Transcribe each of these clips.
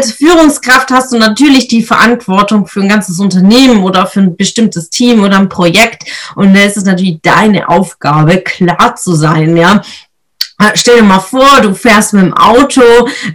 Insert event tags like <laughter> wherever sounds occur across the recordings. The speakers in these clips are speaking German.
Als Führungskraft hast du natürlich die Verantwortung für ein ganzes Unternehmen oder für ein bestimmtes Team oder ein Projekt. Und da ist es natürlich deine Aufgabe, klar zu sein, ja. Stell dir mal vor, du fährst mit dem Auto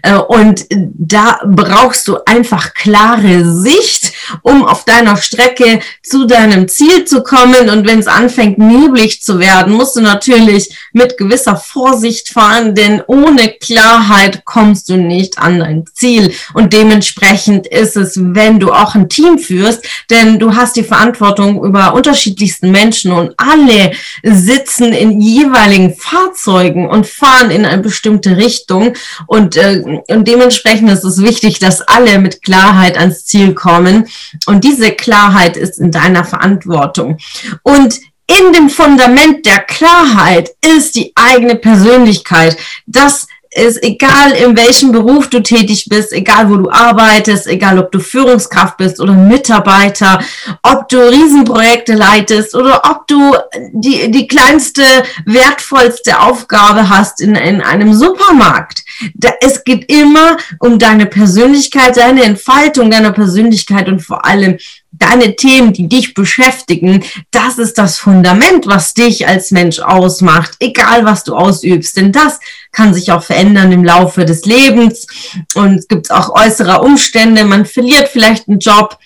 äh, und da brauchst du einfach klare Sicht, um auf deiner Strecke zu deinem Ziel zu kommen. Und wenn es anfängt, neblig zu werden, musst du natürlich mit gewisser Vorsicht fahren, denn ohne Klarheit kommst du nicht an dein Ziel. Und dementsprechend ist es, wenn du auch ein Team führst, denn du hast die Verantwortung über unterschiedlichsten Menschen und alle sitzen in jeweiligen Fahrzeugen und fahren in eine bestimmte Richtung und, äh, und dementsprechend ist es wichtig, dass alle mit Klarheit ans Ziel kommen und diese Klarheit ist in deiner Verantwortung. Und in dem Fundament der Klarheit ist die eigene Persönlichkeit. Das ist egal, in welchem Beruf du tätig bist, egal wo du arbeitest, egal ob du Führungskraft bist oder Mitarbeiter, ob du Riesenprojekte leitest oder ob du die, die kleinste, wertvollste Aufgabe hast in, in einem Supermarkt. Da, es geht immer um deine Persönlichkeit, deine Entfaltung deiner Persönlichkeit und vor allem deine Themen, die dich beschäftigen, das ist das Fundament, was dich als Mensch ausmacht, egal was du ausübst. Denn das kann sich auch verändern im Laufe des Lebens und es gibt auch äußere Umstände. Man verliert vielleicht einen Job,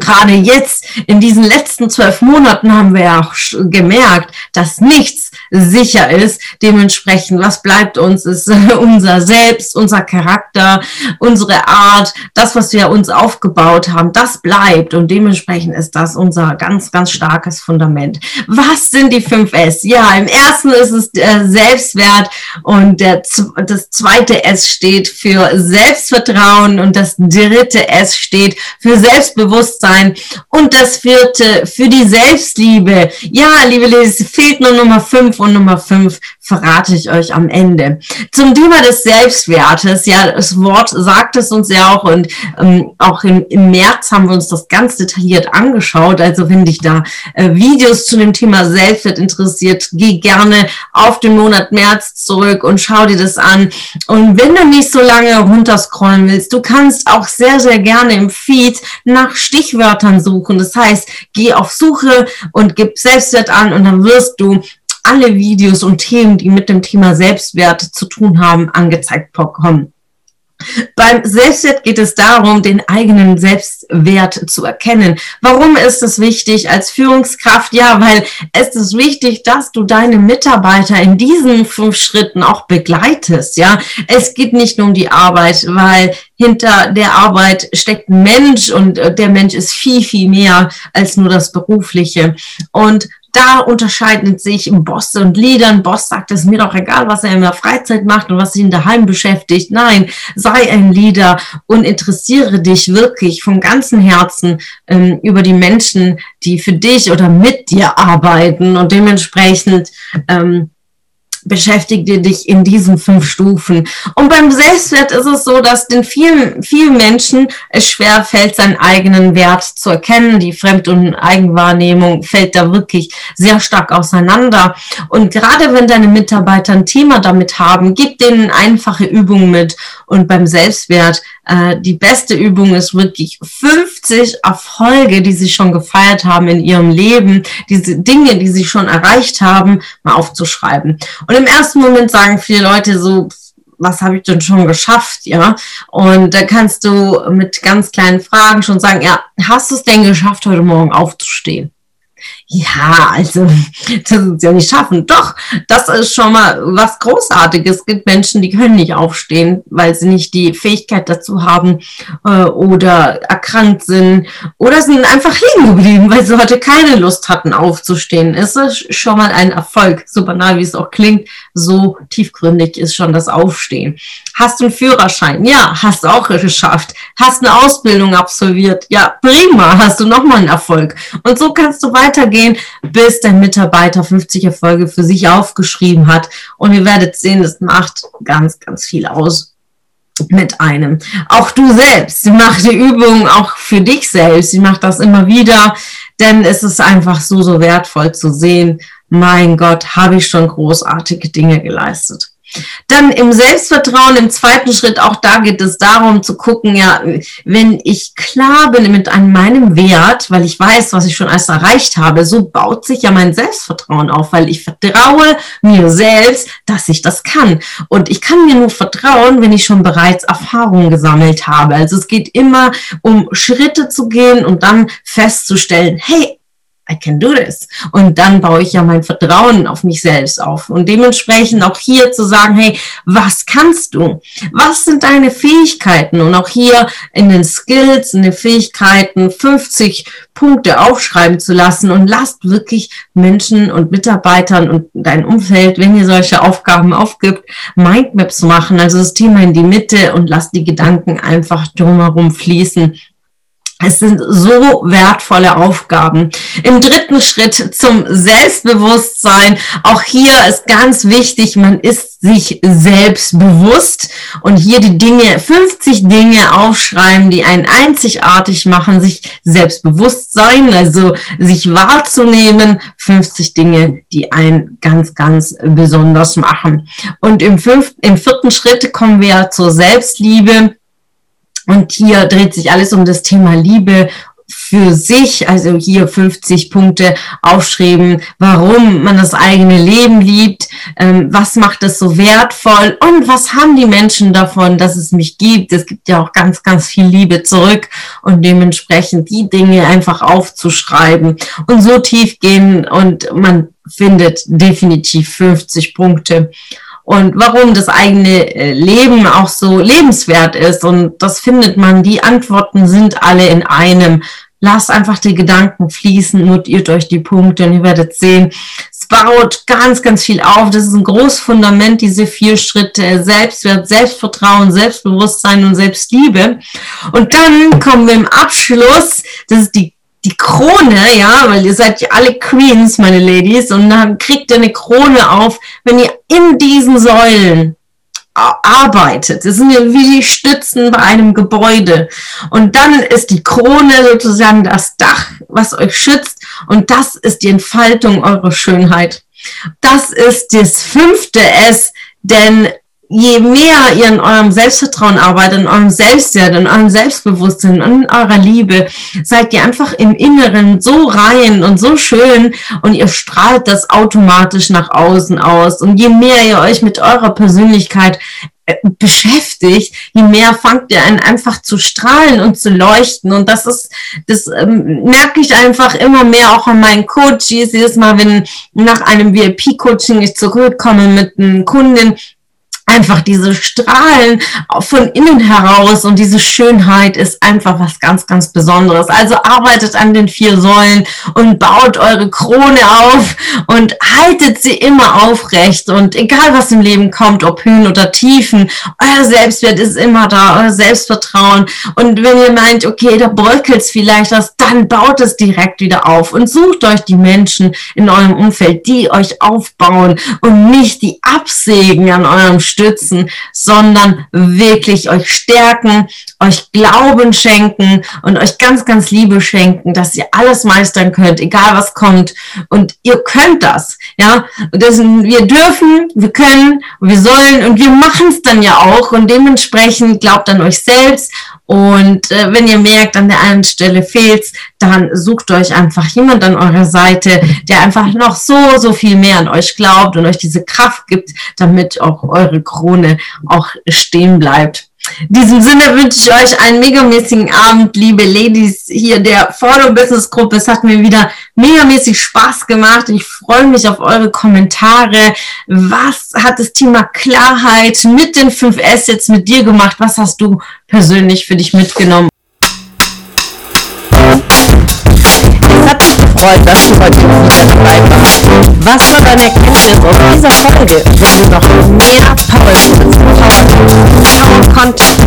gerade jetzt in diesen letzten zwölf Monaten haben wir ja auch gemerkt, dass nichts sicher ist. Dementsprechend, was bleibt uns, ist <laughs> unser Selbst, unser Charakter, unsere Art, das, was wir uns aufgebaut haben, das bleibt. Und dementsprechend ist das unser ganz, ganz starkes Fundament. Was sind die fünf S? Ja, im ersten ist es Selbstwert und der, das zweite S steht für Selbstvertrauen und das dritte S steht für Selbstbewusstsein Bewusstsein. Und das vierte für die Selbstliebe. Ja, liebe Leser, fehlt nur Nummer fünf und Nummer fünf verrate ich euch am Ende. Zum Thema des Selbstwertes, ja, das Wort sagt es uns ja auch und ähm, auch im, im März haben wir uns das ganz detailliert angeschaut. Also wenn dich da äh, Videos zu dem Thema Selbstwert interessiert, geh gerne auf den Monat März zurück und schau dir das an. Und wenn du nicht so lange runterscrollen willst, du kannst auch sehr, sehr gerne im Feed nach Stichwörtern suchen. Das heißt, geh auf Suche und gib Selbstwert an und dann wirst du alle Videos und Themen, die mit dem Thema Selbstwert zu tun haben, angezeigt bekommen. Beim Selbstwert geht es darum, den eigenen Selbstwert zu erkennen. Warum ist es wichtig als Führungskraft? Ja, weil es ist wichtig, dass du deine Mitarbeiter in diesen fünf Schritten auch begleitest. Ja, es geht nicht nur um die Arbeit, weil hinter der Arbeit steckt ein Mensch und äh, der Mensch ist viel, viel mehr als nur das Berufliche. Und da unterscheiden sich Boss und Leader. Ein Boss sagt, es mir doch egal, was er in der Freizeit macht und was ihn daheim beschäftigt. Nein, sei ein Leader und interessiere dich wirklich von ganzem Herzen ähm, über die Menschen, die für dich oder mit dir arbeiten und dementsprechend ähm, beschäftige dich in diesen fünf Stufen. Und beim Selbstwert ist es so, dass den vielen, vielen Menschen es schwer fällt, seinen eigenen Wert zu erkennen. Die Fremd- und Eigenwahrnehmung fällt da wirklich sehr stark auseinander. Und gerade wenn deine Mitarbeiter ein Thema damit haben, gib denen einfache Übungen mit. Und beim Selbstwert äh, die beste Übung ist wirklich 50 Erfolge, die sie schon gefeiert haben in ihrem Leben, diese Dinge, die sie schon erreicht haben, mal aufzuschreiben. Und im ersten Moment sagen viele Leute so, was habe ich denn schon geschafft, ja? Und da kannst du mit ganz kleinen Fragen schon sagen, ja, hast du es denn geschafft, heute Morgen aufzustehen? Ja, also <laughs> das ist ja nicht schaffen. Doch, das ist schon mal was Großartiges. Es gibt Menschen, die können nicht aufstehen, weil sie nicht die Fähigkeit dazu haben äh, oder erkrankt sind oder sind einfach liegen geblieben, weil sie heute keine Lust hatten aufzustehen. Es ist schon mal ein Erfolg, so banal wie es auch klingt. So tiefgründig ist schon das Aufstehen. Hast du einen Führerschein? Ja, hast du auch geschafft. Hast eine Ausbildung absolviert? Ja, prima, hast du nochmal einen Erfolg. Und so kannst du weitergehen, bis dein Mitarbeiter 50 Erfolge für sich aufgeschrieben hat. Und ihr werdet sehen, das macht ganz, ganz viel aus mit einem. Auch du selbst, sie macht die Übung auch für dich selbst. Sie macht das immer wieder, denn es ist einfach so, so wertvoll zu sehen. Mein Gott, habe ich schon großartige Dinge geleistet. Dann im Selbstvertrauen, im zweiten Schritt, auch da geht es darum zu gucken, ja, wenn ich klar bin mit einem, meinem Wert, weil ich weiß, was ich schon alles erreicht habe, so baut sich ja mein Selbstvertrauen auf, weil ich vertraue mir selbst, dass ich das kann. Und ich kann mir nur vertrauen, wenn ich schon bereits Erfahrungen gesammelt habe. Also es geht immer um Schritte zu gehen und dann festzustellen, hey, I can do this. Und dann baue ich ja mein Vertrauen auf mich selbst auf. Und dementsprechend auch hier zu sagen, hey, was kannst du? Was sind deine Fähigkeiten? Und auch hier in den Skills, in den Fähigkeiten 50 Punkte aufschreiben zu lassen und lasst wirklich Menschen und Mitarbeitern und dein Umfeld, wenn ihr solche Aufgaben aufgibt, Mindmaps machen, also das Thema in die Mitte und lasst die Gedanken einfach drumherum fließen es sind so wertvolle Aufgaben. Im dritten Schritt zum Selbstbewusstsein. Auch hier ist ganz wichtig, man ist sich selbst bewusst und hier die Dinge, 50 Dinge aufschreiben, die einen einzigartig machen, sich selbstbewusst sein, also sich wahrzunehmen, 50 Dinge, die einen ganz, ganz besonders machen. Und im, fünften, im vierten Schritt kommen wir zur Selbstliebe. Und hier dreht sich alles um das Thema Liebe für sich, also hier 50 Punkte aufschreiben, warum man das eigene Leben liebt, ähm, was macht es so wertvoll und was haben die Menschen davon, dass es mich gibt. Es gibt ja auch ganz, ganz viel Liebe zurück und dementsprechend die Dinge einfach aufzuschreiben. Und so tief gehen und man findet definitiv 50 Punkte und warum das eigene äh, Leben auch so lebenswert ist. Und das findet man, die Antworten sind alle in einem. Lasst einfach die Gedanken fließen, notiert euch die Punkte und ihr werdet sehen, es baut ganz, ganz viel auf. Das ist ein großes Fundament, diese vier Schritte. Selbstwert, Selbstvertrauen, Selbstbewusstsein und Selbstliebe. Und dann kommen wir im Abschluss, das ist die die Krone, ja, weil ihr seid ja alle Queens, meine Ladies, und dann kriegt ihr eine Krone auf, wenn ihr in diesen Säulen arbeitet. Das sind ja wie die Stützen bei einem Gebäude. Und dann ist die Krone sozusagen das Dach, was euch schützt. Und das ist die Entfaltung eurer Schönheit. Das ist das fünfte S, denn je mehr ihr in eurem Selbstvertrauen arbeitet, in eurem Selbstwert, in eurem Selbstbewusstsein, in eurer Liebe, seid ihr einfach im Inneren so rein und so schön und ihr strahlt das automatisch nach außen aus. Und je mehr ihr euch mit eurer Persönlichkeit äh, beschäftigt, je mehr fangt ihr an einfach zu strahlen und zu leuchten und das ist, das ähm, merke ich einfach immer mehr auch an meinen Coaches, jedes Mal, wenn nach einem VIP-Coaching ich zurückkomme mit einem Kunden, einfach diese Strahlen von innen heraus und diese Schönheit ist einfach was ganz, ganz Besonderes. Also arbeitet an den vier Säulen und baut eure Krone auf und haltet sie immer aufrecht und egal was im Leben kommt, ob Höhen oder Tiefen, euer Selbstwert ist immer da, euer Selbstvertrauen und wenn ihr meint, okay, da bröckelt es vielleicht was, dann baut es direkt wieder auf und sucht euch die Menschen in eurem Umfeld, die euch aufbauen und nicht die absägen an eurem stützen, sondern wirklich euch stärken, euch Glauben schenken und euch ganz, ganz Liebe schenken, dass ihr alles meistern könnt, egal was kommt. Und ihr könnt das, ja. Und das, wir dürfen, wir können, wir sollen und wir machen es dann ja auch. Und dementsprechend glaubt an euch selbst und äh, wenn ihr merkt, an der einen Stelle fehlt's, dann sucht euch einfach jemand an eurer Seite, der einfach noch so, so viel mehr an euch glaubt und euch diese Kraft gibt, damit auch eure Krone auch stehen bleibt. In diesem Sinne wünsche ich euch einen megamäßigen Abend, liebe Ladies hier der Follow Business Gruppe. Es hat mir wieder megamäßig Spaß gemacht. Ich freue mich auf eure Kommentare. Was hat das Thema Klarheit mit den 5 S jetzt mit dir gemacht? Was hast du persönlich für dich mitgenommen? Es hat mich gefreut, dass du heute wieder dabei warst. Was war deine Erkenntnis aus dieser Folge? Wenn du noch mehr Power Skills, Power Content,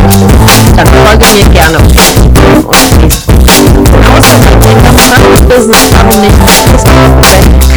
dann folge mir gerne auf Instagram und Facebook. Außerdem den ganzen Business auf Facebook.